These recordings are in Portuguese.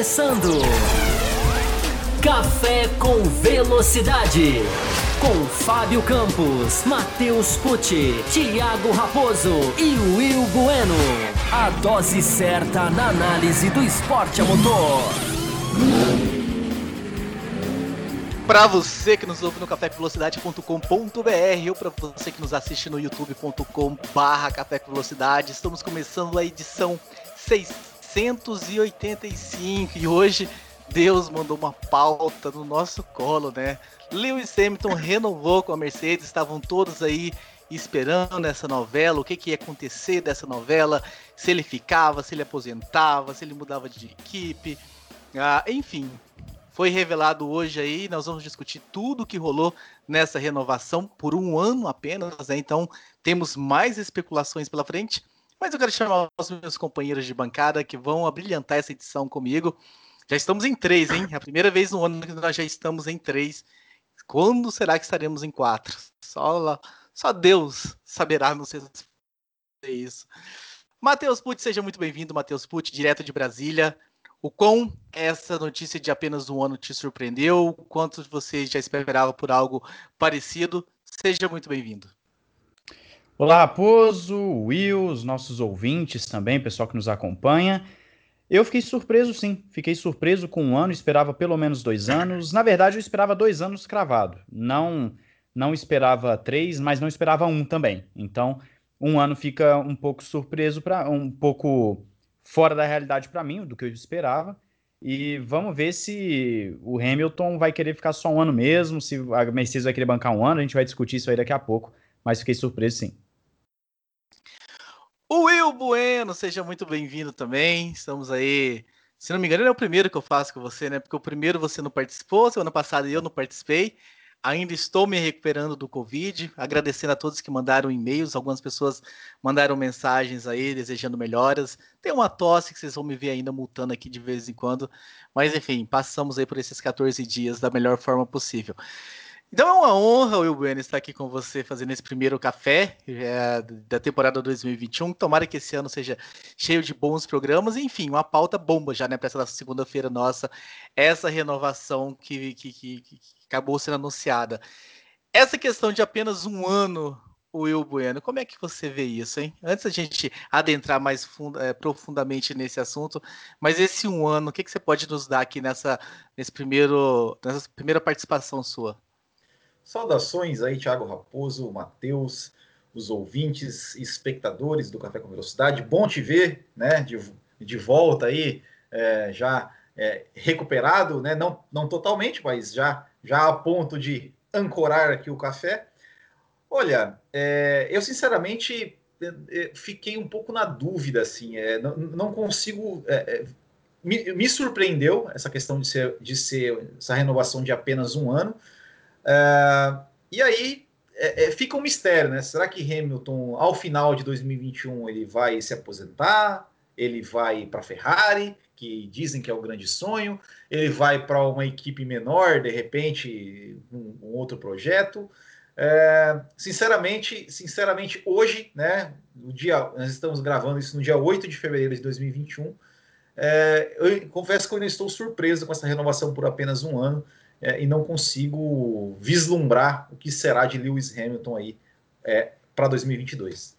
começando. Café com Velocidade. Com Fábio Campos, Matheus Pucci, Thiago Raposo e Will Bueno. A dose certa na análise do esporte a motor. Para você que nos ouve no cafévelocidade.com.br ou para você que nos assiste no youtube.com/barra Café Velocidade, estamos começando a edição 685 e hoje Deus mandou uma pauta no nosso colo, né? Lewis Hamilton renovou com a Mercedes, estavam todos aí esperando essa novela, o que, que ia acontecer dessa novela, se ele ficava, se ele aposentava, se ele mudava de equipe, ah, enfim, foi revelado hoje aí. Nós vamos discutir tudo o que rolou nessa renovação por um ano apenas, né? Então temos mais especulações pela frente. Mas eu quero chamar os meus companheiros de bancada que vão abrilhantar essa edição comigo. Já estamos em três, hein? É a primeira vez no ano que nós já estamos em três. Quando será que estaremos em quatro? Só, só Deus saberá, se é isso. Matheus Pucci, seja muito bem-vindo, Matheus Pucci, direto de Brasília. O quão essa notícia de apenas um ano te surpreendeu? Quanto você já esperava por algo parecido? Seja muito bem-vindo. Olá, Raposo, Will, os nossos ouvintes também, pessoal que nos acompanha. Eu fiquei surpreso, sim. Fiquei surpreso com um ano, esperava pelo menos dois anos. Na verdade, eu esperava dois anos cravado. Não, não esperava três, mas não esperava um também. Então, um ano fica um pouco surpreso para um pouco fora da realidade para mim, do que eu esperava. E vamos ver se o Hamilton vai querer ficar só um ano mesmo, se a Mercedes vai querer bancar um ano, a gente vai discutir isso aí daqui a pouco, mas fiquei surpreso sim. Will Bueno, seja muito bem-vindo também. Estamos aí. Se não me engano, ele é o primeiro que eu faço com você, né? Porque o primeiro você não participou, semana passada eu não participei. Ainda estou me recuperando do Covid, agradecendo a todos que mandaram e-mails. Algumas pessoas mandaram mensagens aí desejando melhoras. Tem uma tosse que vocês vão me ver ainda multando aqui de vez em quando. Mas enfim, passamos aí por esses 14 dias da melhor forma possível. Então é uma honra, Will Bueno, estar aqui com você fazendo esse primeiro café é, da temporada 2021. Tomara que esse ano seja cheio de bons programas. Enfim, uma pauta bomba já, né, para essa segunda-feira nossa, essa renovação que, que, que, que, acabou sendo anunciada. Essa questão de apenas um ano, Will Bueno, como é que você vê isso, hein? Antes da gente adentrar mais é, profundamente nesse assunto, mas esse um ano, o que, que você pode nos dar aqui nessa, nesse primeiro, nessa primeira participação sua? Saudações aí, Thiago Raposo, Matheus, os ouvintes espectadores do Café com Velocidade. Bom te ver, né, de, de volta aí, é, já é, recuperado, né, não, não totalmente, mas já, já a ponto de ancorar aqui o café. Olha, é, eu sinceramente é, é, fiquei um pouco na dúvida, assim, é, não, não consigo. Me, me, surpreendeu essa questão de ser, de ser essa renovação de apenas um ano. É, e aí é, é, fica um mistério, né? Será que Hamilton, ao final de 2021, ele vai se aposentar? Ele vai para a Ferrari, que dizem que é o grande sonho? Ele vai para uma equipe menor, de repente, um, um outro projeto? É, sinceramente, sinceramente, hoje, né? No dia, nós estamos gravando isso no dia 8 de fevereiro de 2021. É, eu confesso que eu ainda estou surpreso com essa renovação por apenas um ano é, e não consigo vislumbrar o que será de Lewis Hamilton aí é, para 2022.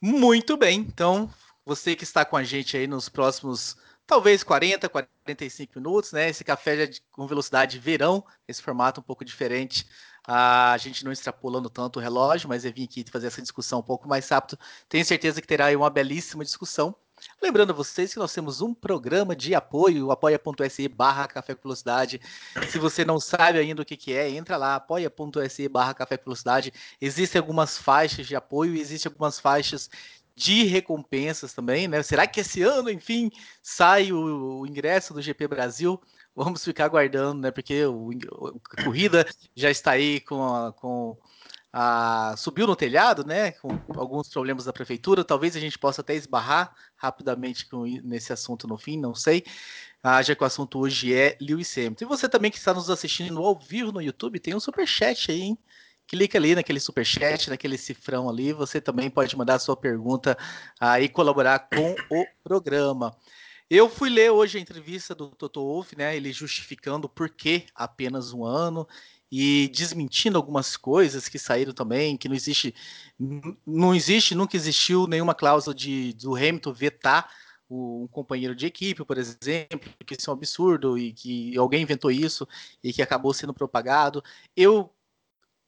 Muito bem, então você que está com a gente aí nos próximos talvez 40, 45 minutos, né? Esse café já de, com velocidade verão, esse formato um pouco diferente. A gente não extrapolando tanto o relógio, mas eu vim aqui fazer essa discussão um pouco mais rápido. Tenho certeza que terá aí uma belíssima discussão. Lembrando a vocês que nós temos um programa de apoio, apoia.se barra Café Velocidade. Se você não sabe ainda o que, que é, entra lá, apoia.se barra Café Velocidade. Existem algumas faixas de apoio existem algumas faixas de recompensas também, né? Será que esse ano, enfim, sai o, o ingresso do GP Brasil? Vamos ficar aguardando, né? Porque o, a corrida já está aí com, a, com ah, subiu no telhado, né? Com alguns problemas da prefeitura. Talvez a gente possa até esbarrar rapidamente com, nesse assunto no fim, não sei. Ah, já que o assunto hoje é Lewis Hamilton. E você também que está nos assistindo ao vivo no YouTube, tem um super chat aí, hein? Clica ali naquele super chat, naquele cifrão ali. Você também pode mandar a sua pergunta ah, e colaborar com o programa. Eu fui ler hoje a entrevista do Toto Wolff, né? Ele justificando por que apenas um ano e desmentindo algumas coisas que saíram também, que não existe, não existe, nunca existiu nenhuma cláusula de do Hamilton vetar um companheiro de equipe, por exemplo, que isso é um absurdo e que alguém inventou isso e que acabou sendo propagado. Eu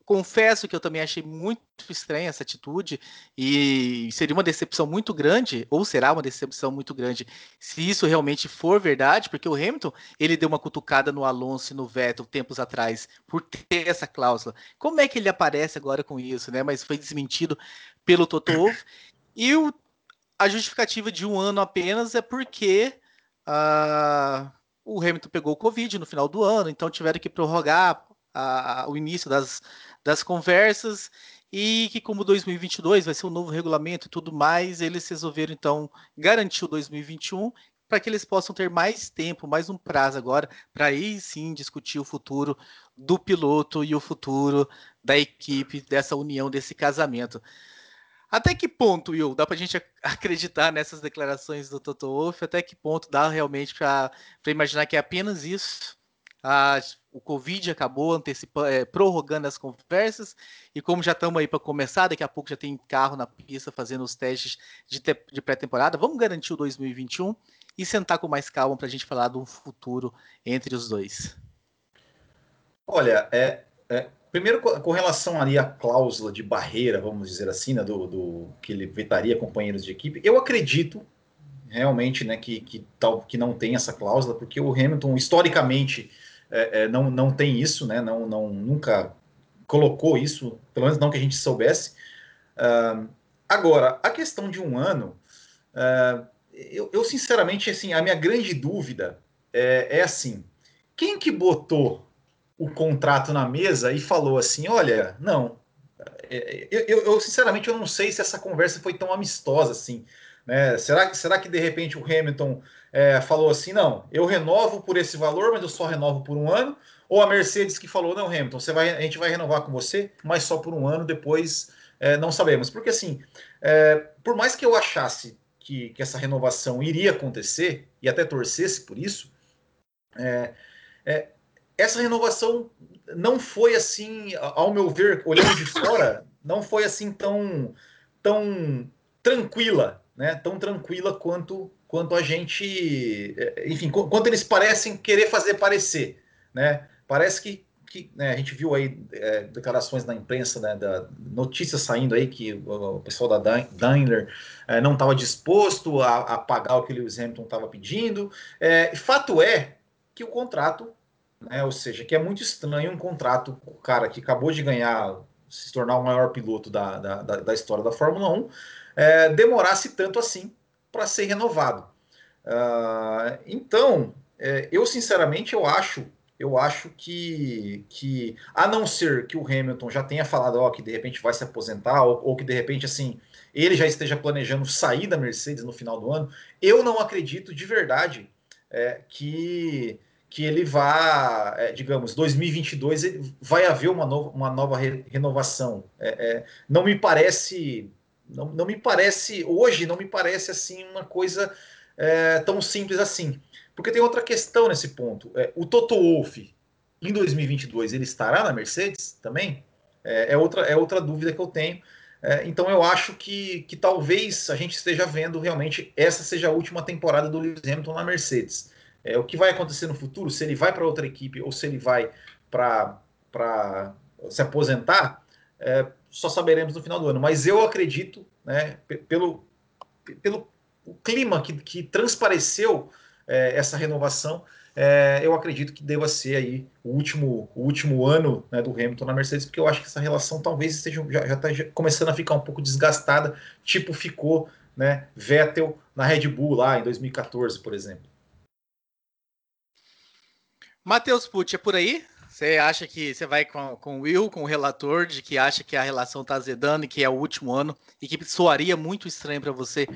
confesso que eu também achei muito estranha essa atitude e seria uma decepção muito grande, ou será uma decepção muito grande, se isso realmente for verdade, porque o Hamilton ele deu uma cutucada no Alonso e no Vettel tempos atrás por ter essa cláusula. Como é que ele aparece agora com isso, né? Mas foi desmentido pelo Toto Wolff. E o, a justificativa de um ano apenas é porque uh, o Hamilton pegou o Covid no final do ano, então tiveram que prorrogar a, o início das, das conversas e que como 2022 vai ser um novo regulamento e tudo mais, eles resolveram então garantir o 2021 para que eles possam ter mais tempo, mais um prazo agora, para aí sim discutir o futuro do piloto e o futuro da equipe, dessa união, desse casamento. Até que ponto, Will, dá para a gente acreditar nessas declarações do Toto Wolff? Até que ponto dá realmente para imaginar que é apenas isso? O Covid acabou antecipando, é, prorrogando as conversas, e como já estamos aí para começar, daqui a pouco já tem carro na pista fazendo os testes de, de pré-temporada, vamos garantir o 2021 e sentar com mais calma para a gente falar do futuro entre os dois. Olha, é, é, primeiro com relação ali à cláusula de barreira, vamos dizer assim, né, do, do que ele vetaria companheiros de equipe, eu acredito realmente né, que, que, tal, que não tem essa cláusula, porque o Hamilton, historicamente, é, é, não, não tem isso, né? Não, não, nunca colocou isso, pelo menos não que a gente soubesse. Uh, agora, a questão de um ano, uh, eu, eu, sinceramente, assim, a minha grande dúvida é, é assim: quem que botou o contrato na mesa e falou assim, olha, não, é, eu, eu, eu, sinceramente eu não sei se essa conversa foi tão amistosa assim. Né? Será, será que de repente o Hamilton é, falou assim: não, eu renovo por esse valor, mas eu só renovo por um ano? Ou a Mercedes que falou: não, Hamilton, você vai, a gente vai renovar com você, mas só por um ano, depois é, não sabemos. Porque assim, é, por mais que eu achasse que, que, essa renovação iria acontecer, e até torcesse por isso, é, é, essa renovação não foi assim, ao meu ver, olhando de fora, não foi assim tão, tão tranquila né, tão tranquila quanto, quanto a gente, é, enfim, quanto eles parecem querer fazer parecer, né? Parece que, que né, a gente viu aí é, declarações na imprensa, né, da notícias saindo aí que o, pessoal da Daimler é, não estava disposto a, a, pagar o que o Lewis Hamilton estava pedindo. É, fato é que o contrato, né, ou seja, que é muito estranho um contrato, o cara que acabou de ganhar, se tornar o maior piloto da, da, da, da história da Fórmula 1, é, demorasse tanto assim para ser renovado. Uh, então, é, eu sinceramente eu acho, eu acho que, que a não ser que o Hamilton já tenha falado ó, que de repente vai se aposentar ou, ou que de repente assim ele já esteja planejando sair da Mercedes no final do ano, eu não acredito de verdade é, que que ele vá, é, digamos, 2022 vai haver uma nova, uma nova re renovação. É, é, não me parece não, não me parece, hoje, não me parece assim uma coisa é, tão simples assim. Porque tem outra questão nesse ponto. É, o Toto Wolff, em 2022, ele estará na Mercedes também? É, é outra, é outra dúvida que eu tenho. É, então eu acho que, que talvez a gente esteja vendo realmente essa seja a última temporada do Lewis Hamilton na Mercedes. É, o que vai acontecer no futuro, se ele vai para outra equipe ou se ele vai para se aposentar, é, só saberemos no final do ano. Mas eu acredito, né, pelo, pelo clima que, que transpareceu é, essa renovação, é, eu acredito que deva ser aí o último, o último ano né, do Hamilton na Mercedes, porque eu acho que essa relação talvez esteja já está começando a ficar um pouco desgastada, tipo ficou né, Vettel na Red Bull lá em 2014, por exemplo. Matheus Pucci, é por aí? Você acha que você vai com, com o Will, com o relator, de que acha que a relação está azedando e que é o último ano e que soaria muito estranho para você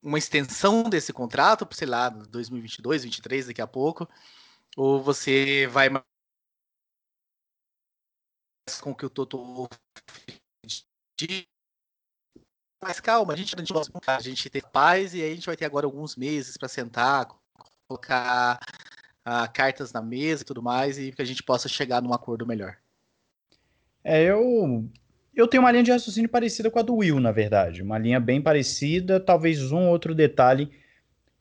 uma extensão desse contrato, sei lá, 2022, 2023, daqui a pouco? Ou você vai com o que o Toto mais calma. A gente, a gente tem paz e aí a gente vai ter agora alguns meses para sentar, colocar uh, cartas na mesa e tudo mais e que a gente possa chegar num acordo melhor. É, eu eu tenho uma linha de raciocínio parecida com a do Will, na verdade. Uma linha bem parecida, talvez um outro detalhe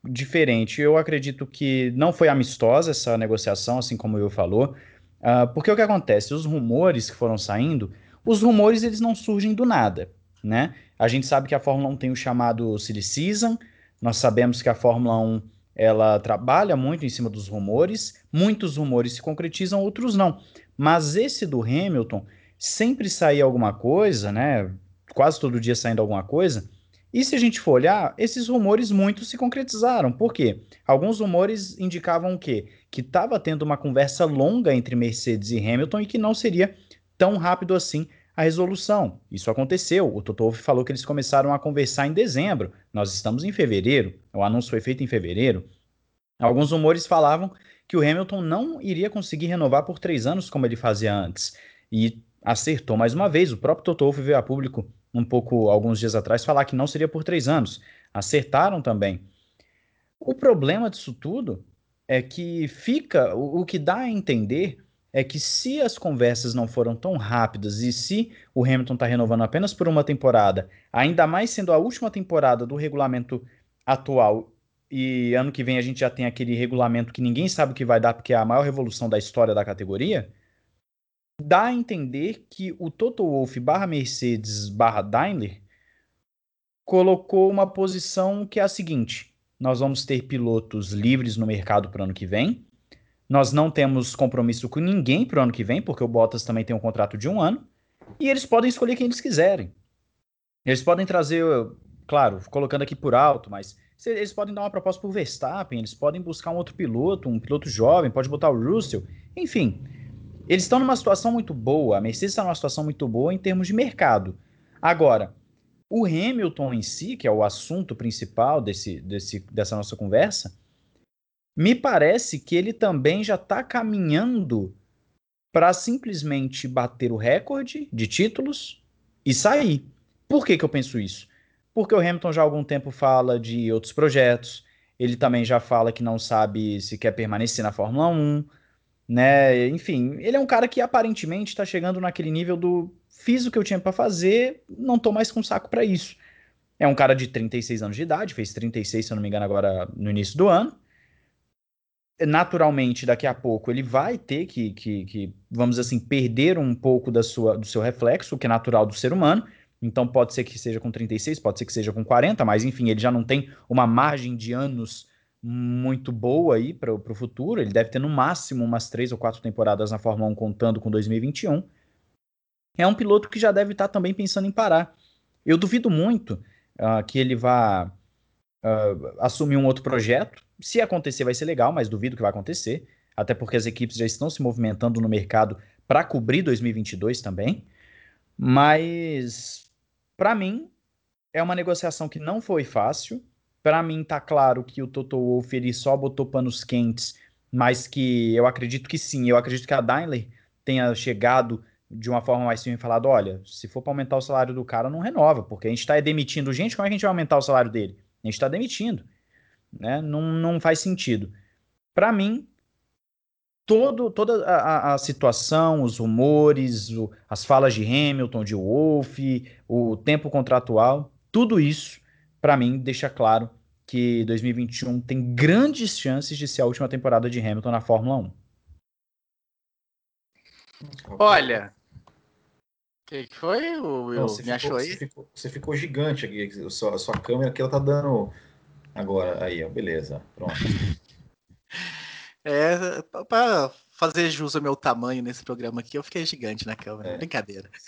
diferente. Eu acredito que não foi amistosa essa negociação, assim como o Will falou, uh, porque o que acontece? Os rumores que foram saindo, os rumores eles não surgem do nada, né? A gente sabe que a Fórmula 1 tem o chamado Silly Season, nós sabemos que a Fórmula 1 ela trabalha muito em cima dos rumores, muitos rumores se concretizam, outros não. Mas esse do Hamilton, sempre saía alguma coisa, né? Quase todo dia saindo alguma coisa. E se a gente for olhar, esses rumores muitos se concretizaram. Por quê? Alguns rumores indicavam o quê? Que estava tendo uma conversa longa entre Mercedes e Hamilton e que não seria tão rápido assim a resolução. Isso aconteceu. O Toto Wolff falou que eles começaram a conversar em dezembro. Nós estamos em fevereiro. O anúncio foi feito em fevereiro. Alguns rumores falavam que o Hamilton não iria conseguir renovar por três anos como ele fazia antes. E acertou mais uma vez. O próprio Toto Wolff veio a público um pouco alguns dias atrás falar que não seria por três anos. Acertaram também. O problema disso tudo é que fica o, o que dá a entender é que se as conversas não foram tão rápidas e se o Hamilton está renovando apenas por uma temporada, ainda mais sendo a última temporada do regulamento atual e ano que vem a gente já tem aquele regulamento que ninguém sabe o que vai dar porque é a maior revolução da história da categoria, dá a entender que o Toto Wolff barra Mercedes barra Daimler colocou uma posição que é a seguinte: nós vamos ter pilotos livres no mercado para o ano que vem. Nós não temos compromisso com ninguém para o ano que vem, porque o Bottas também tem um contrato de um ano. E eles podem escolher quem eles quiserem. Eles podem trazer, claro, colocando aqui por alto, mas eles podem dar uma proposta para o Verstappen, eles podem buscar um outro piloto, um piloto jovem, pode botar o Russell. Enfim, eles estão numa situação muito boa, a Mercedes está numa situação muito boa em termos de mercado. Agora, o Hamilton em si, que é o assunto principal desse, desse, dessa nossa conversa, me parece que ele também já está caminhando para simplesmente bater o recorde de títulos e sair. Por que, que eu penso isso? Porque o Hamilton já há algum tempo fala de outros projetos, ele também já fala que não sabe se quer permanecer na Fórmula 1, né? Enfim, ele é um cara que aparentemente está chegando naquele nível do fiz o que eu tinha para fazer, não tô mais com saco para isso. É um cara de 36 anos de idade, fez 36, se eu não me engano, agora no início do ano. Naturalmente, daqui a pouco ele vai ter que, que, que vamos assim, perder um pouco da sua, do seu reflexo, o que é natural do ser humano. Então pode ser que seja com 36, pode ser que seja com 40, mas enfim, ele já não tem uma margem de anos muito boa aí para o futuro. Ele deve ter no máximo umas três ou quatro temporadas na Fórmula 1 contando com 2021. É um piloto que já deve estar também pensando em parar. Eu duvido muito uh, que ele vá uh, assumir um outro projeto. Se acontecer, vai ser legal, mas duvido que vai acontecer. Até porque as equipes já estão se movimentando no mercado para cobrir 2022 também. Mas, para mim, é uma negociação que não foi fácil para mim tá claro que o Toto Wolff ele só botou panos quentes, mas que eu acredito que sim, eu acredito que a Daimler tenha chegado de uma forma mais simples e falado, olha, se for para aumentar o salário do cara, não renova, porque a gente está demitindo gente, como é que a gente vai aumentar o salário dele? A gente está demitindo, né? Não, não faz sentido. Para mim, todo, toda a, a, situação, os rumores, o, as falas de Hamilton, de Wolff, o tempo contratual, tudo isso para mim, deixa claro que 2021 tem grandes chances de ser a última temporada de Hamilton na Fórmula 1. Olha, que, que, foi? O, Não, você me ficou, achou aí? Você ficou, você ficou, gigante aqui. A sua, a sua câmera aqui ela tá dando. Agora, aí, ó, beleza. Pronto. é, para fazer jus ao meu tamanho nesse programa aqui, eu fiquei gigante na câmera. É. Brincadeira.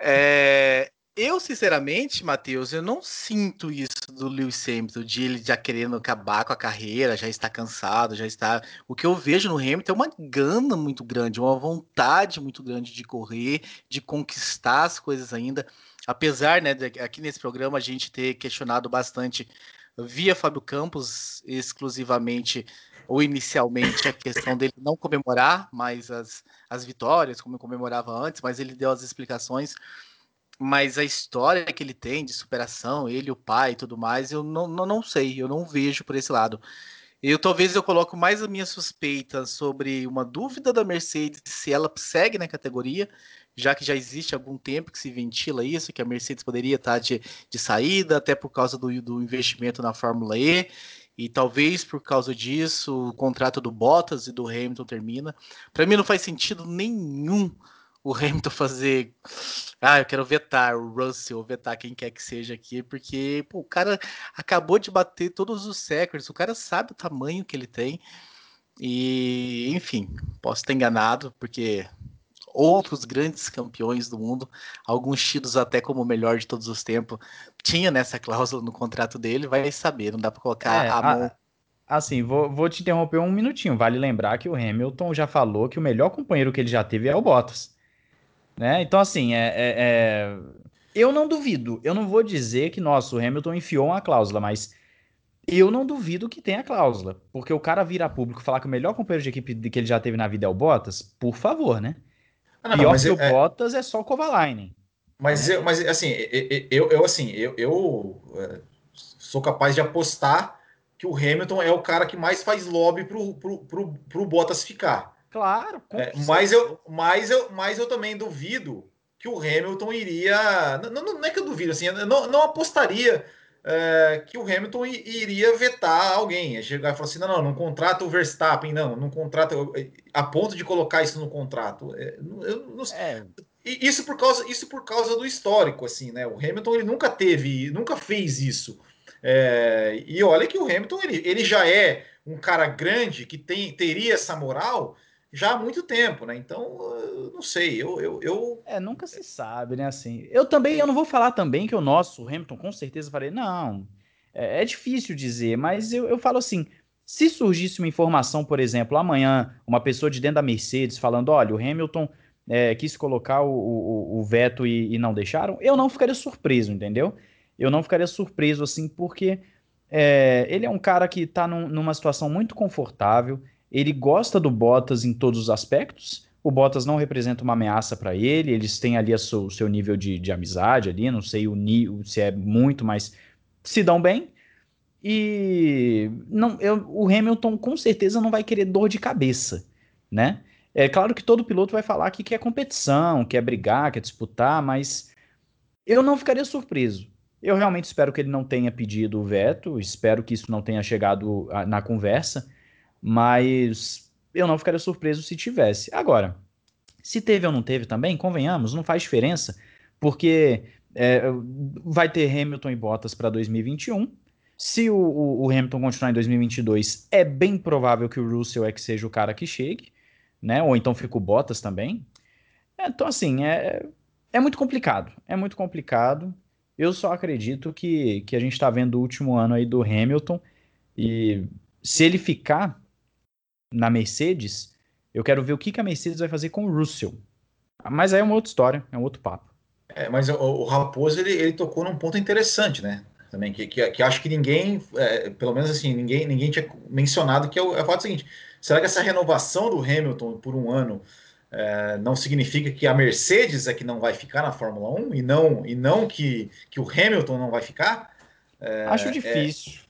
É, eu, sinceramente, Matheus, eu não sinto isso do Lewis Hamilton, de ele já querendo acabar com a carreira, já está cansado, já está. O que eu vejo no Hamilton é uma gana muito grande, uma vontade muito grande de correr, de conquistar as coisas ainda. Apesar, né, aqui nesse programa a gente ter questionado bastante via Fábio Campos exclusivamente ou inicialmente a questão dele não comemorar mais as, as vitórias, como comemorava antes, mas ele deu as explicações mas a história que ele tem de superação, ele, o pai e tudo mais, eu não, não, não sei, eu não vejo por esse lado. Eu talvez eu coloco mais a minha suspeita sobre uma dúvida da Mercedes se ela segue na categoria, já que já existe algum tempo que se ventila isso, que a Mercedes poderia estar de, de saída, até por causa do, do investimento na Fórmula E, e talvez por causa disso o contrato do Bottas e do Hamilton termina. Para mim não faz sentido nenhum o Hamilton fazer. Ah, eu quero vetar o Russell, vetar quem quer que seja aqui, porque pô, o cara acabou de bater todos os recordes, o cara sabe o tamanho que ele tem. E, enfim, posso estar enganado, porque outros grandes campeões do mundo, alguns tidos até como o melhor de todos os tempos, tinha nessa cláusula no contrato dele, vai saber, não dá para colocar é, a mão. Assim, vou, vou te interromper um minutinho. Vale lembrar que o Hamilton já falou que o melhor companheiro que ele já teve é o Bottas. Né? Então, assim, é, é, é, eu não duvido. Eu não vou dizer que, nossa, o Hamilton enfiou uma cláusula, mas eu não duvido que tenha cláusula. Porque o cara vir a público falar que o melhor companheiro de equipe que ele já teve na vida é o Bottas, por favor, né? Ah, não, Pior que o é... Bottas é só o Kovalainen. Mas, né? eu, mas assim, eu, eu assim, eu, eu é, sou capaz de apostar que o Hamilton é o cara que mais faz lobby pro, pro, pro, pro Bottas ficar. Claro. É, mas, eu, mas, eu, mas eu também duvido que o Hamilton iria. Não, não, não é que eu duvido, assim, eu não, não apostaria é, que o Hamilton iria vetar alguém. Chegar e falar assim: não, não, não contrata o Verstappen, não, não contrata. A ponto de colocar isso no contrato. É, eu, não, é. Isso por causa isso por causa do histórico, assim, né? O Hamilton ele nunca teve, nunca fez isso. É, e olha que o Hamilton ele, ele já é um cara grande que tem, teria essa moral já há muito tempo, né? Então, não sei, eu, eu, eu, É, nunca se sabe, né? Assim, eu também, eu não vou falar também que o nosso Hamilton com certeza falei, não, é, é difícil dizer, mas eu, eu falo assim, se surgisse uma informação, por exemplo, amanhã, uma pessoa de dentro da Mercedes falando, olha, o Hamilton é, quis colocar o, o, o veto e, e, não deixaram, eu não ficaria surpreso, entendeu? Eu não ficaria surpreso, assim, porque é, ele é um cara que tá num, numa situação muito confortável, ele gosta do Bottas em todos os aspectos. O Bottas não representa uma ameaça para ele. Eles têm ali o seu, seu, nível de, de, amizade ali. Não sei o se é muito, mas se dão bem. E não, eu, o Hamilton com certeza não vai querer dor de cabeça, né? É claro que todo piloto vai falar que quer competição, quer brigar, quer disputar, mas eu não ficaria surpreso. Eu realmente espero que ele não tenha pedido o veto, espero que isso não tenha chegado na conversa mas eu não ficaria surpreso se tivesse. Agora, se teve ou não teve também, convenhamos, não faz diferença, porque é, vai ter Hamilton e Bottas para 2021. Se o, o, o, Hamilton continuar em 2022, é bem provável que o Russell é que seja o cara que chegue, né? Ou então fica o Bottas também. Então, assim, é, é muito complicado. É muito complicado. Eu só acredito que, que a gente está vendo o último ano aí do Hamilton. E se ele ficar, na Mercedes, eu quero ver o que, que a Mercedes vai fazer com o Russell. Mas aí é uma outra história, é um outro papo. É, mas o, o Raposo ele, ele, tocou num ponto interessante, né? Também que, que, que acho que ninguém, é, pelo menos assim, ninguém, ninguém tinha mencionado que é o, é o fato seguinte: será que essa renovação do Hamilton por um ano é, não significa que a Mercedes é que não vai ficar na Fórmula 1 e não, e não que, que o Hamilton não vai ficar? É, acho difícil.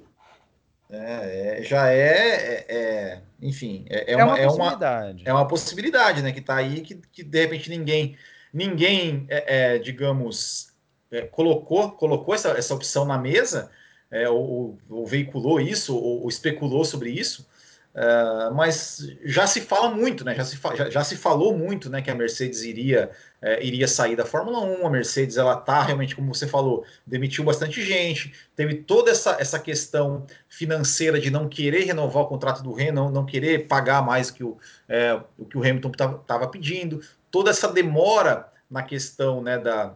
É, é, já é, é, é enfim, é, é, uma, uma, possibilidade. É uma, possibilidade, né? Que está aí, que, que de repente ninguém, ninguém, digamos, colocou, colocou essa, essa opção na mesa, ou, ou, veiculou isso, ou, ou especulou sobre isso. Uh, mas já se fala muito, né? Já se, já, já, se falou muito, né? Que a Mercedes iria é, iria sair da Fórmula 1. A Mercedes, ela tá realmente, como você falou, demitiu bastante gente, teve toda essa, essa questão financeira de não querer renovar o contrato do Hamilton, não, não querer pagar mais que o, é, o que o Hamilton estava pedindo, toda essa demora na questão né, da,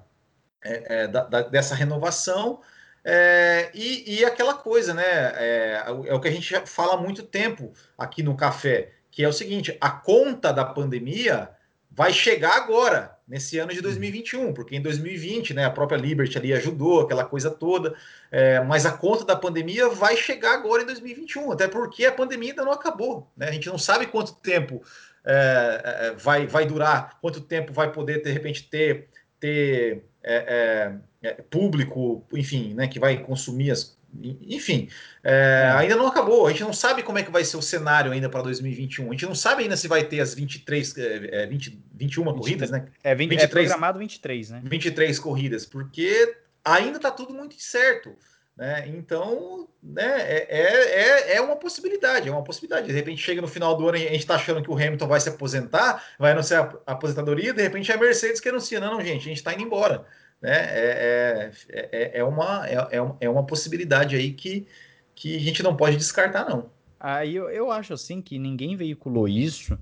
é, é, da, da dessa renovação. É, e, e, aquela coisa, né? É, é, o que a gente fala há muito tempo aqui no café, que é o seguinte: a conta da pandemia vai chegar agora nesse ano de 2021, uhum. porque em 2020, né, a própria Liberty ali ajudou, aquela coisa toda, é, mas a conta da pandemia vai chegar agora em 2021, até porque a pandemia ainda não acabou, né? A gente não sabe quanto tempo é, é vai, vai durar, quanto tempo vai poder, de repente, ter ter é, é, é, público, enfim, né, que vai consumir as. Enfim, é, ainda não acabou. A gente não sabe como é que vai ser o cenário ainda para 2021. A gente não sabe ainda se vai ter as 23, é, 20, 21 23, corridas, né? É, 20, 23, é programado 23, né? 23 corridas, porque ainda está tudo muito incerto. Né? Então, né, é, é, é uma possibilidade, é uma possibilidade. De repente chega no final do ano e a gente está achando que o Hamilton vai se aposentar, vai anunciar a aposentadoria, de repente é a Mercedes que anuncia, não, não gente, a gente está indo embora. Né? É, é, é, uma, é, é uma possibilidade aí que, que a gente não pode descartar, não. Aí eu, eu acho assim que ninguém veiculou isso,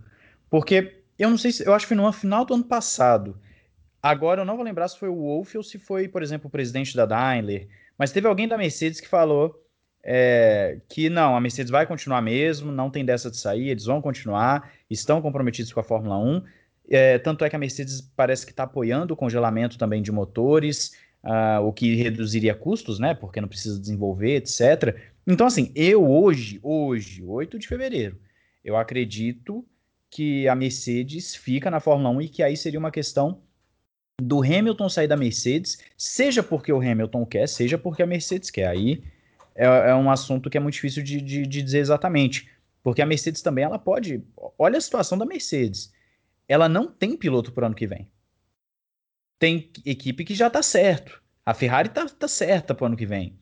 porque eu não sei se. Eu acho que no final do ano passado. Agora eu não vou lembrar se foi o Wolff ou se foi, por exemplo, o presidente da Daimler mas teve alguém da Mercedes que falou é, que não, a Mercedes vai continuar mesmo, não tem dessa de sair, eles vão continuar, estão comprometidos com a Fórmula 1. É, tanto é que a Mercedes parece que está apoiando o congelamento também de motores, uh, o que reduziria custos, né? Porque não precisa desenvolver, etc. Então, assim, eu hoje, hoje, 8 de fevereiro, eu acredito que a Mercedes fica na Fórmula 1 e que aí seria uma questão do Hamilton sair da Mercedes, seja porque o Hamilton quer, seja porque a Mercedes quer. Aí é, é um assunto que é muito difícil de, de, de, dizer exatamente. Porque a Mercedes também, ela pode. Olha a situação da Mercedes. Ela não tem piloto para o ano que vem. Tem equipe que já está certo. A Ferrari está tá certa para o ano que vem.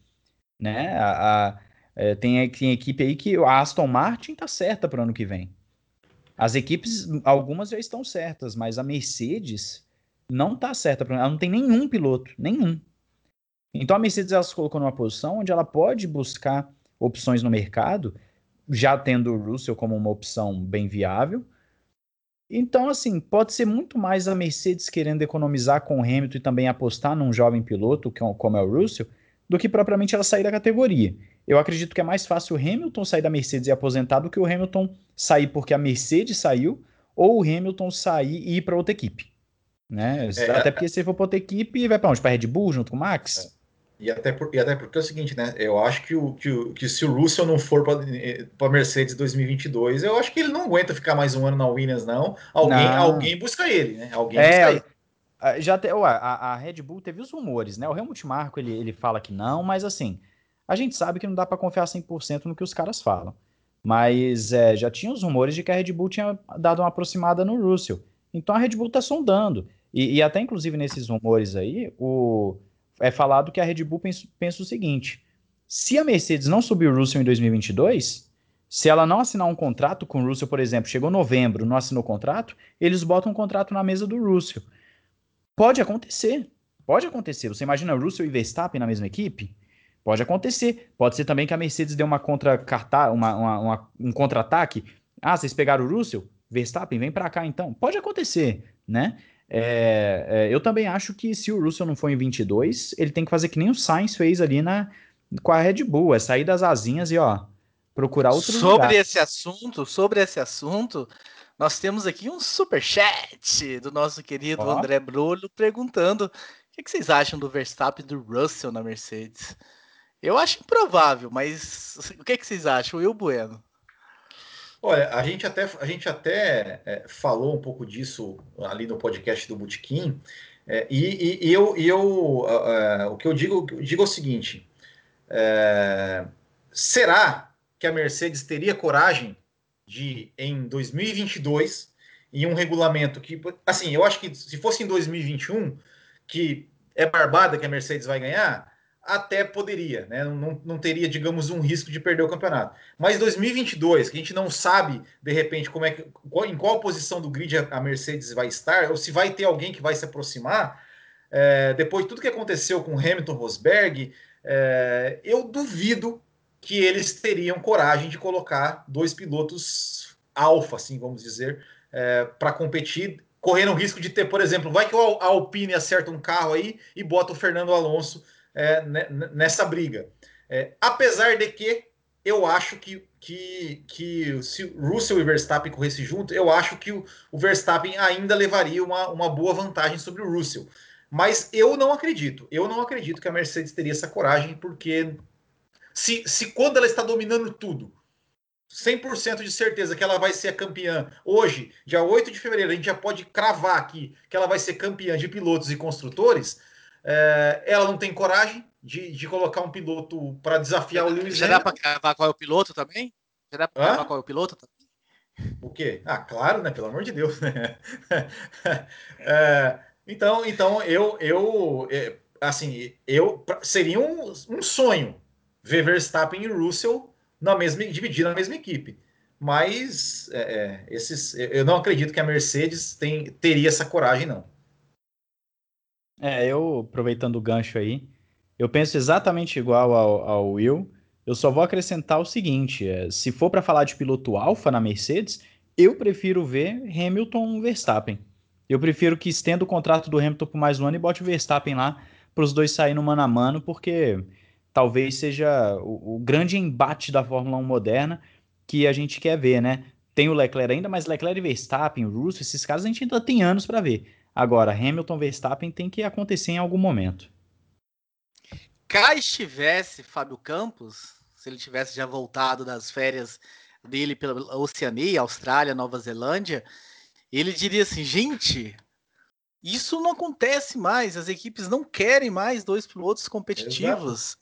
Né? A, a é, tem, tem equipe aí que a Aston Martin está certa para o ano que vem. As equipes, algumas já estão certas, mas a Mercedes não tá certa. Ela não tem nenhum piloto, nenhum. Então a Mercedes ela se colocou numa posição onde ela pode buscar opções no mercado, já tendo o Russell como uma opção bem viável. Então, assim, pode ser muito mais a Mercedes querendo economizar com o Hamilton e também apostar num jovem piloto, é como é o Russell, do que propriamente ela sair da categoria. Eu acredito que é mais fácil o Hamilton sair da Mercedes e aposentar do que o Hamilton sair porque a Mercedes saiu, ou o Hamilton sair e ir para outra equipe. Né? É, até porque se for para outra equipe, vai para onde? Para Red Bull junto com o Max? É. E até, por, e até porque é o seguinte, né? Eu acho que, o, que, o, que se o Russell não for para Mercedes 2022, eu acho que ele não aguenta ficar mais um ano na Williams, não. Alguém, não. alguém busca ele, né? Alguém é, busca ele. Já te, a, a, Red Bull teve os rumores, né? O Helmut Marko ele, ele fala que não, mas assim, a gente sabe que não dá para confiar 100% no que os caras falam. Mas é, já tinha os rumores de que a Red Bull tinha dado uma aproximada no Russell. Então a Red Bull está sondando. E, e, até inclusive nesses rumores aí, o, é falado que a Red Bull pensa, pensa o seguinte: se a Mercedes não subir o Russell em 2022, se ela não assinar um contrato com o Russell, por exemplo, chegou novembro, não assinou o contrato, eles botam um contrato na mesa do Russell. Pode acontecer. Pode acontecer. Você imagina Russell e Verstappen na mesma equipe? Pode acontecer. Pode ser também que a Mercedes dê uma contra uma, uma, uma, um contra-ataque. Ah, vocês pegaram o Russell? Verstappen, vem para cá então. Pode acontecer, né? É, é, eu também acho que se o Russell não for em 22, ele tem que fazer que nem o Sainz fez ali na, com a Red Bull, é sair das asinhas e ó, procurar outro sobre lugar. esse assunto, sobre esse assunto, nós temos aqui um super chat do nosso querido ó. André Brulho perguntando o que, que vocês acham do Verstappen e do Russell na Mercedes. Eu acho improvável, mas o que, que vocês acham, Will Bueno? Olha, a gente até, a gente até é, falou um pouco disso ali no podcast do Botequim, é, e, e, eu, e eu uh, uh, o que eu digo, eu digo é o seguinte: é, será que a Mercedes teria coragem de, em 2022, em um regulamento que, assim, eu acho que se fosse em 2021, que é barbada que a Mercedes vai ganhar, até poderia, né? Não, não teria, digamos, um risco de perder o campeonato. Mas 2022, que a gente não sabe de repente como é que, em qual posição do grid a Mercedes vai estar, ou se vai ter alguém que vai se aproximar. É, depois de tudo que aconteceu com Hamilton Rosberg, é, eu duvido que eles teriam coragem de colocar dois pilotos alfa, assim vamos dizer, é, para competir, correndo o risco de ter, por exemplo, vai que a Alpine acerta um carro aí e bota o Fernando Alonso é, nessa briga. É, apesar de que eu acho que, que, que se Russell e Verstappen corressem junto, eu acho que o, o Verstappen ainda levaria uma, uma boa vantagem sobre o Russell. Mas eu não acredito. Eu não acredito que a Mercedes teria essa coragem, porque se, se quando ela está dominando tudo, 100% de certeza que ela vai ser campeã hoje, dia 8 de fevereiro, a gente já pode cravar aqui que ela vai ser campeã de pilotos e construtores, é, ela não tem coragem de, de colocar um piloto para desafiar o Lewis Já dá para cravar qual é o piloto também? Já dá para cravar qual é o piloto também? O quê? Ah, claro, né? Pelo amor de Deus. Né? é, então, então eu, eu, é, assim, eu seria um, um sonho ver Verstappen e Russell na mesma, dividir na mesma equipe. Mas é, é, esses, eu não acredito que a Mercedes tem, teria essa coragem, não. É, eu, aproveitando o gancho aí, eu penso exatamente igual ao, ao Will. Eu só vou acrescentar o seguinte: é, se for para falar de piloto alfa na Mercedes, eu prefiro ver Hamilton Verstappen. Eu prefiro que estenda o contrato do Hamilton por mais um ano e bote o Verstappen lá para os dois saírem no mano a mano, porque talvez seja o, o, grande embate da Fórmula 1 moderna que a gente quer ver, né? Tem o Leclerc ainda, mas Leclerc e Verstappen, o Russo, esses caras a gente ainda tem anos para ver. Agora, Hamilton Verstappen tem que acontecer em algum momento. Cá estivesse Fábio Campos, se ele tivesse já voltado das férias dele pela Oceania, Austrália, Nova Zelândia, ele diria assim: gente, isso não acontece mais. As equipes não querem mais dois pilotos competitivos.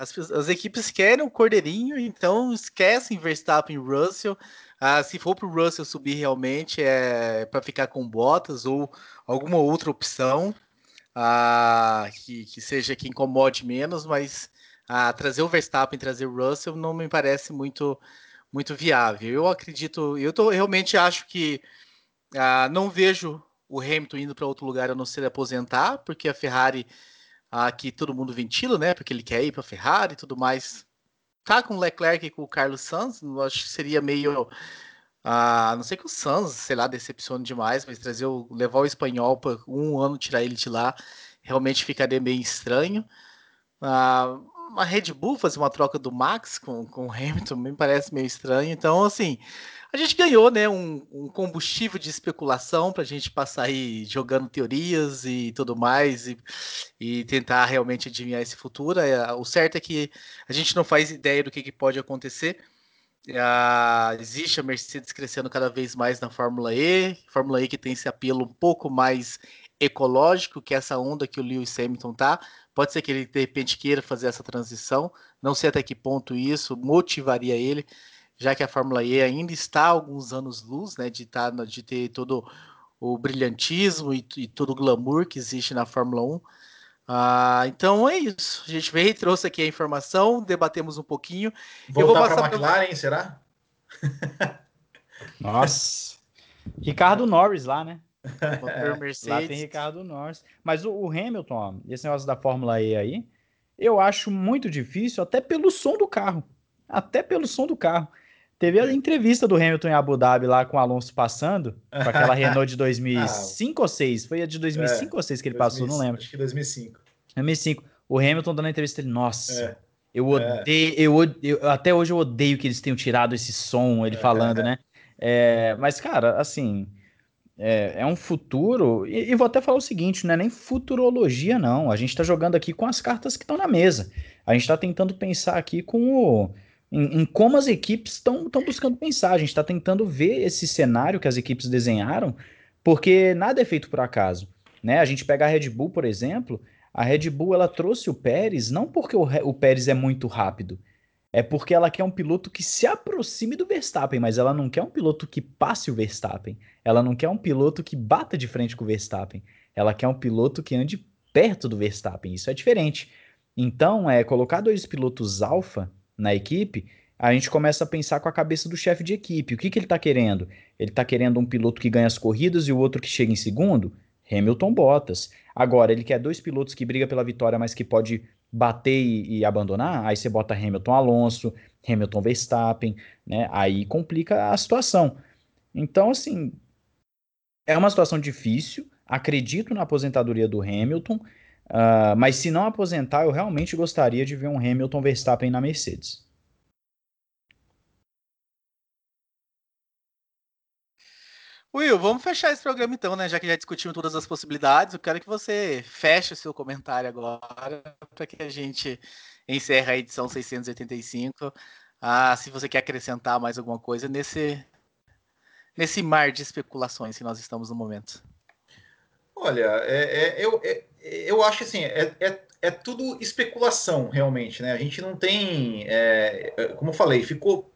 As, as, equipes querem o Cordeirinho, então esquecem Verstappen e Russell. Ah, se for para o Russell subir realmente é para ficar com botas ou alguma outra opção ah, que, que seja que incomode menos, mas ah, trazer o Verstappen, trazer o Russell não me parece muito muito viável. Eu acredito, eu tô, realmente acho que ah, não vejo o Hamilton indo para outro lugar a não ser aposentar, porque a Ferrari aqui todo mundo ventila, né? Porque ele quer ir para a Ferrari e tudo mais. Tá com o Leclerc e com o Carlos Sainz, acho que seria meio a não sei que o Sainz, sei lá, decepcione demais, mas trazer o, levar o espanhol para um ano tirar ele de lá realmente ficaria meio estranho. Ah, uma Red Bull fazer uma troca do Max com, com o Hamilton me parece meio estranho. Então, assim, a gente ganhou né, um, um combustível de especulação para a gente passar aí jogando teorias e tudo mais e, e, tentar realmente adivinhar esse futuro. É, o certo é que a gente não faz ideia do que, que pode acontecer. Uh, existe a Mercedes crescendo cada vez mais na Fórmula E, Fórmula E que tem esse apelo um pouco mais ecológico, que é essa onda que o Lewis Hamilton tá. Pode ser que ele de repente queira fazer essa transição, não sei até que ponto isso motivaria ele já que a Fórmula E ainda está alguns anos luz, né, de, tá, de ter todo o brilhantismo e, e todo o glamour que existe na Fórmula 1. Ah, então é isso. A gente veio e trouxe aqui a informação, debatemos um pouquinho. Voltar para a McLaren, pra... será? Nossa. Ricardo Norris lá, né? lá tem Ricardo Norris. Mas o, o Hamilton, ó, esse negócio da Fórmula E aí, eu acho muito difícil, até pelo som do carro. Até pelo som do carro. Teve a entrevista do Hamilton em Abu Dhabi lá com o Alonso passando, com aquela Renault de 2005 ah, ou 6? Foi a de 2005 é, ou 6 que ele 2005, passou, não lembro. Acho que 2005. 2005. O Hamilton dando a entrevista ele, nossa, é, eu odeio, é. eu, eu, até hoje eu odeio que eles tenham tirado esse som, ele falando, né? É, mas, cara, assim, é, é um futuro, e, e, vou até falar o seguinte, não é nem futurologia, não. A gente tá jogando aqui com as cartas que estão na mesa. A gente tá tentando pensar aqui com o em, em como as equipes estão buscando pensar. A gente está tentando ver esse cenário que as equipes desenharam, porque nada é feito por acaso. Né? A gente pega a Red Bull, por exemplo, a Red Bull ela trouxe o Pérez não porque o, o Pérez é muito rápido, é porque ela quer um piloto que se aproxime do Verstappen, mas ela não quer um piloto que passe o Verstappen. Ela não quer um piloto que bata de frente com o Verstappen. Ela quer um piloto que ande perto do Verstappen. Isso é diferente. Então, é colocar dois pilotos alfa na equipe, a gente começa a pensar com a cabeça do chefe de equipe. O que, que ele está querendo? Ele está querendo um piloto que ganha as corridas e o outro que chega em segundo? Hamilton Bottas. Agora, ele quer dois pilotos que brigam pela vitória, mas que pode bater e, e, abandonar? Aí você bota Hamilton Alonso, Hamilton Verstappen, né? Aí complica a situação. Então, assim, é uma situação difícil. Acredito na aposentadoria do Hamilton. Uh, mas se não aposentar, eu realmente gostaria de ver um Hamilton Verstappen na Mercedes. Will, vamos fechar esse programa então, né? Já que já discutimos todas as possibilidades, eu quero que você feche o seu comentário agora para que a gente encerre a edição 685. Ah, se você quer acrescentar mais alguma coisa nesse, nesse mar de especulações que nós estamos no momento. Olha, é, é, eu, é, eu acho assim, é, é, é, tudo especulação, realmente, né? A gente não tem, é, como eu falei, ficou,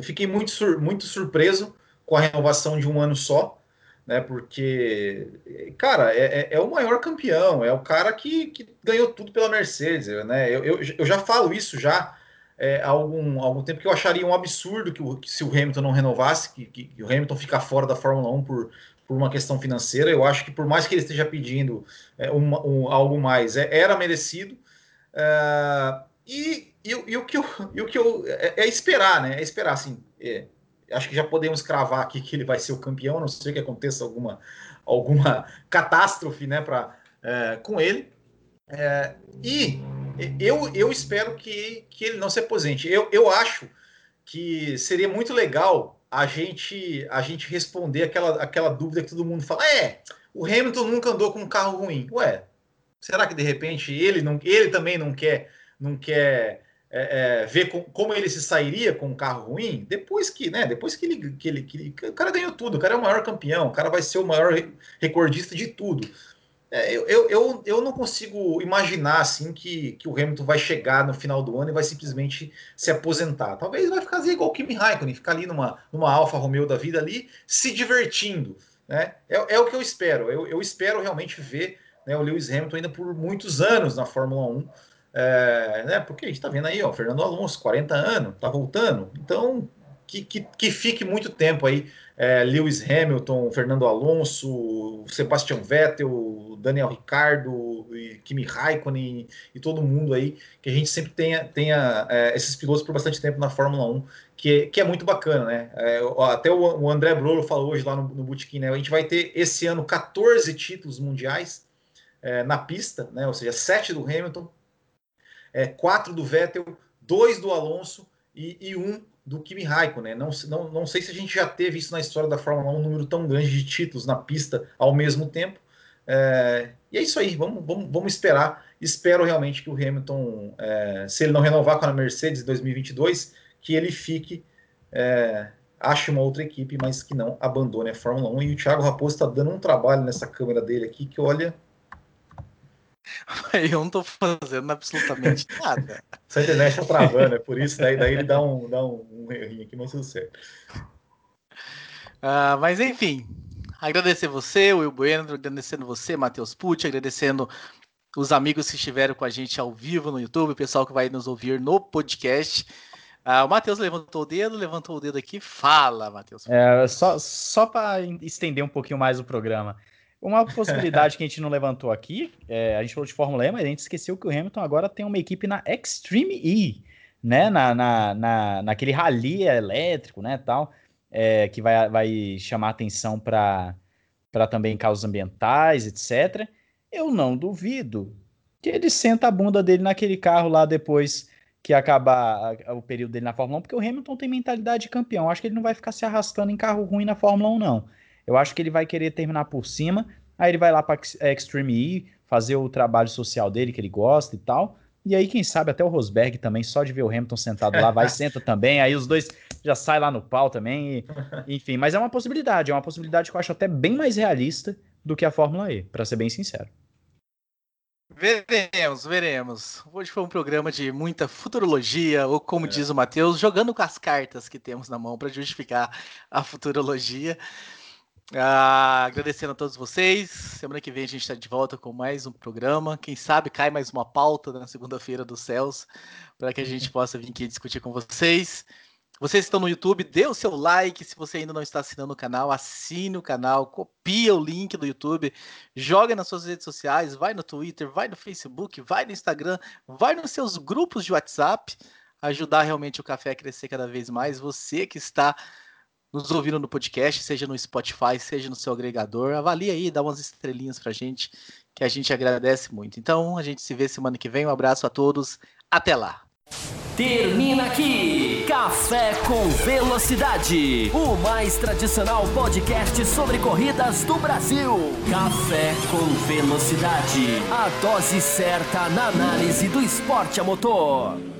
fiquei muito, sur, muito surpreso com a renovação de um ano só, né? Porque, cara, é, é, o maior campeão, é o cara que, que ganhou tudo pela Mercedes, né? Eu, eu, eu já falo isso já é, há algum, algum tempo que eu acharia um absurdo que, o, que se o Hamilton não renovasse, que, que, que, o Hamilton ficar fora da Fórmula 1 por, por uma questão financeira. Eu acho que por mais que ele esteja pedindo é, um, um, algo mais, é, era merecido. É, e, e, e, o que eu, e o que eu é, é esperar, né? É esperar, assim. É, acho que já podemos cravar aqui que ele vai ser o campeão, a não sei que aconteça alguma, alguma catástrofe, né, pra, é, com ele. e eu, eu espero que, que ele não se aposente. Eu, eu acho que seria muito legal a gente a gente responder aquela, aquela dúvida que todo mundo fala: é, o Hamilton nunca andou com um carro ruim. Ué, será que de repente ele, não, ele também não quer, não quer é, é, ver com, como ele se sairia com um carro ruim? Depois que, né? Depois que ele, que ele, que ele. O cara ganhou tudo, o cara é o maior campeão, o cara vai ser o maior recordista de tudo. É, eu, eu, eu não consigo imaginar assim que, que o Hamilton vai chegar no final do ano e vai simplesmente se aposentar. Talvez vai fazer igual o Kimi Raikkonen, ficar ali numa, numa Alfa Romeo da vida ali, se divertindo. Né? É, é o que eu espero. Eu, eu espero realmente ver né, o Lewis Hamilton ainda por muitos anos na Fórmula 1. É, né, porque a gente está vendo aí, ó, Fernando Alonso, 40 anos, tá voltando. Então, que, que, que fique muito tempo aí é, Lewis Hamilton, Fernando Alonso, Sebastian Vettel, Daniel Ricardo, Kimi Raikkonen e todo mundo aí, que a gente sempre tenha, tenha é, esses pilotos por bastante tempo na Fórmula 1, que, que é muito bacana, né? É, até o, o, André Brolo falou hoje lá no, no Bootkin, né? A gente vai ter esse ano 14 títulos mundiais é, na pista, né? Ou seja, 7 do Hamilton, é, 4 do Vettel, 2 do Alonso e, e um do Kimi Raikkonen. Não, não, não sei se a gente já teve isso na história da Fórmula 1, um número tão grande de títulos na pista ao mesmo tempo. É, e é isso aí, vamos, vamos, vamos esperar. Espero realmente que o Hamilton, é, se ele não renovar com a Mercedes em 2022, que ele fique, é, ache uma outra equipe, mas que não abandone a Fórmula 1. E o Thiago Raposo está dando um trabalho nessa câmera dele aqui que olha, Eu não tô fazendo absolutamente nada. Essa internet tá travando, é por isso, daí, daí ele dá um, dá um, um errinho aqui, mas tudo certo. Uh, mas enfim, agradecer você, Will Bueno, agradecendo você, Matheus Pucci, agradecendo os amigos que estiveram com a gente ao vivo no YouTube, o pessoal que vai nos ouvir no podcast. Uh, o Matheus levantou o dedo, levantou o dedo aqui. Fala, Matheus. É, só só para estender um pouquinho mais o programa. Uma possibilidade que a gente não levantou aquí, é, a gente falou de Fórmula E, mas a gente esqueceu que o Hamilton agora tem uma equipe na Extreme E, né? Na, na, na, naquele rally elétrico, né? Tal, é, que vai, vai chamar atenção para também causas ambientais, etc. Eu não duvido que ele senta a bunda dele naquele carro lá depois que acabar o período dele na Fórmula 1, porque o Hamilton tem mentalidade de campeão. Acho que ele não vai ficar se arrastando em carro ruim na Fórmula 1, não. Eu acho que ele vai querer terminar por cima, aí ele vai lá para Extreme E, fazer o trabalho social dele que ele gosta e tal. E aí, quem sabe, até o Rosberg também, só de ver o Hamilton sentado lá, vai senta também. Aí os dois já saem lá no pau também. E, enfim, mas é uma possibilidade. É uma possibilidade que eu acho até bem mais realista do que a Fórmula E, para ser bem sincero. Veremos, veremos. Hoje foi um programa de muita futurologia, ou como é. diz o Matheus, jogando com as cartas que temos na mão para justificar a futurologia. Ah, agradecendo a todos vocês. Semana que vem a gente está de volta com mais um programa. Quem sabe cai mais uma pauta na segunda-feira dos céus para que a gente possa vir aqui discutir com vocês. Vocês estão no YouTube, dê o seu like. Se você ainda não está assinando o canal, assine o canal, copia o link do YouTube, joga nas suas redes sociais, vai no Twitter, vai no Facebook, vai no Instagram, vai nos seus grupos de WhatsApp, ajudar realmente o café a crescer cada vez mais. Você que está nos ouvindo no podcast, seja no Spotify, seja no seu agregador. Avalie aí, dá umas estrelinhas pra gente, que a gente agradece muito. Então, a gente se vê semana que vem. Um abraço a todos. Até lá. Termina aqui Café com Velocidade, o mais tradicional podcast sobre corridas do Brasil. Café com Velocidade, a dose certa na análise do esporte a motor.